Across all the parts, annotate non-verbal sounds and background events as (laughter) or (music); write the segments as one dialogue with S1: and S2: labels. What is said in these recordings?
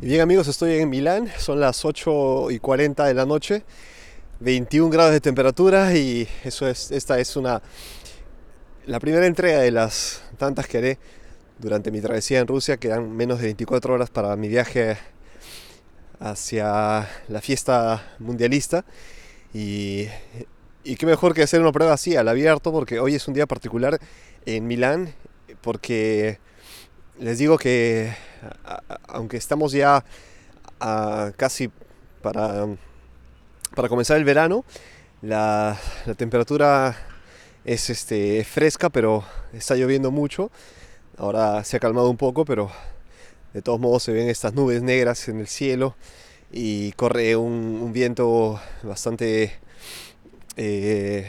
S1: Bien amigos, estoy en Milán, son las 8 y 40 de la noche, 21 grados de temperatura y eso es, esta es una, la primera entrega de las tantas que haré durante mi travesía en Rusia, quedan menos de 24 horas para mi viaje hacia la fiesta mundialista. Y, y qué mejor que hacer una prueba así al abierto porque hoy es un día particular en Milán porque les digo que aunque estamos ya casi para, para comenzar el verano, la, temperatura es este, fresca, pero está lloviendo mucho. Ahora se ha calmado un poco, pero de todos modos se ven estas nubes negras en el cielo y corre un, viento bastante eh,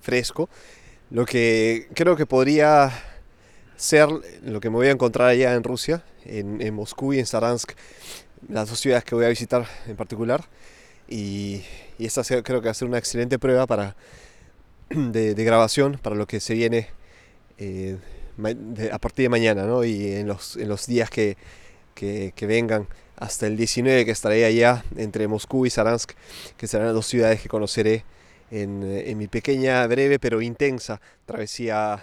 S1: fresco. Lo que creo que podría ser lo que me voy a encontrar allá en Rusia, en, Moscú y en Saransk, las dos ciudades que voy a visitar en particular. Y, esta creo que va a ser una excelente prueba para, (clears throat) de, grabación para lo que se viene eh, a partir de mañana ¿no? y en los, en los días que, que, vengan hasta el 19 que estaré allá entre Moscú y Saransk, que serán las dos ciudades que conoceré en, en mi pequeña, breve pero intensa travesía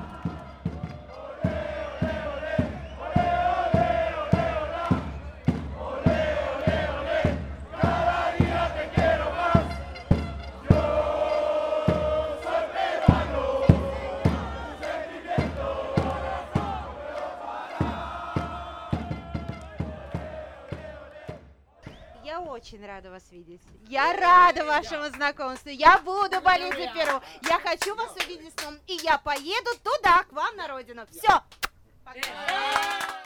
S2: очень рада вас видеть. Я рада вашему знакомству. Я буду болеть за Перу. Я хочу вас увидеть снова. И я поеду туда, к вам на родину. Все. Пока.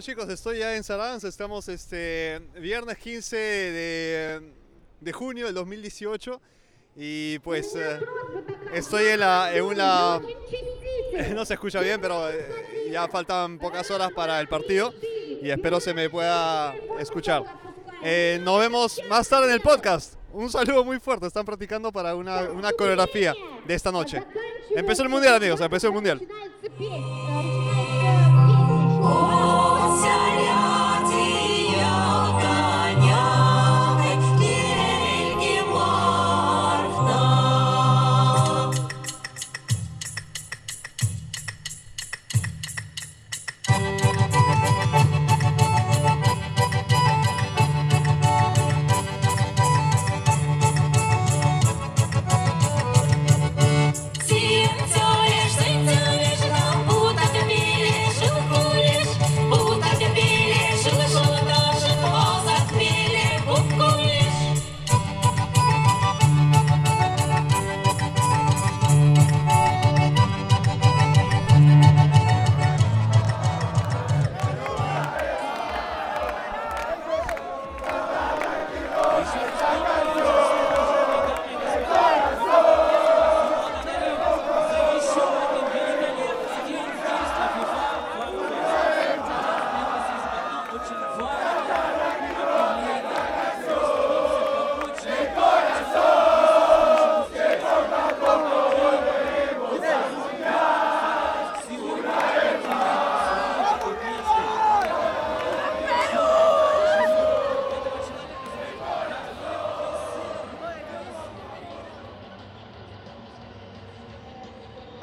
S1: Bueno chicos, estoy ya en Saransk, estamos este viernes 15 de, de junio del 2018 y pues eh, estoy en, la, en una... (laughs) No se escucha bien, pero eh, ya faltan pocas horas para el partido y espero se me pueda escuchar. Eh, nos vemos más tarde en el podcast. Un saludo muy fuerte, están practicando para una, una coreografía de esta noche. Empezó el mundial amigos, empezó el mundial.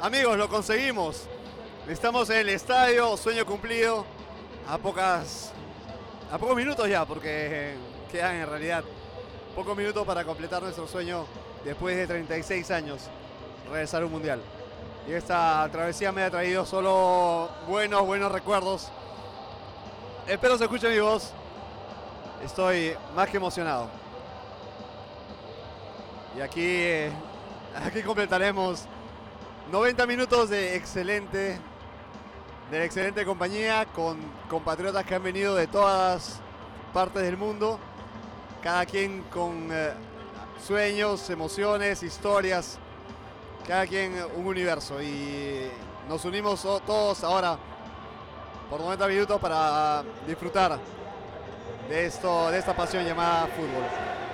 S1: Amigos, lo conseguimos. Estamos en el estadio, sueño cumplido. A pocas. a pocos minutos ya, porque quedan en realidad pocos minutos para completar nuestro sueño después de 36 años, regresar a un mundial. Y esta travesía me ha traído solo buenos, buenos recuerdos.
S3: espero se escuche mi voz. Estoy más que emocionado. Y aquí, eh, aquí completaremos 90 minutos de excelente, de excelente compañía con compatriotas que han venido de todas partes del mundo, cada quien con eh, sueños, emociones, historias, cada quien un universo. Y nos unimos todos ahora por 90 minutos para disfrutar de esto, de esta pasión llamada fútbol.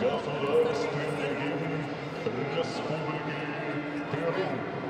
S4: государственный гимн Республики Перу.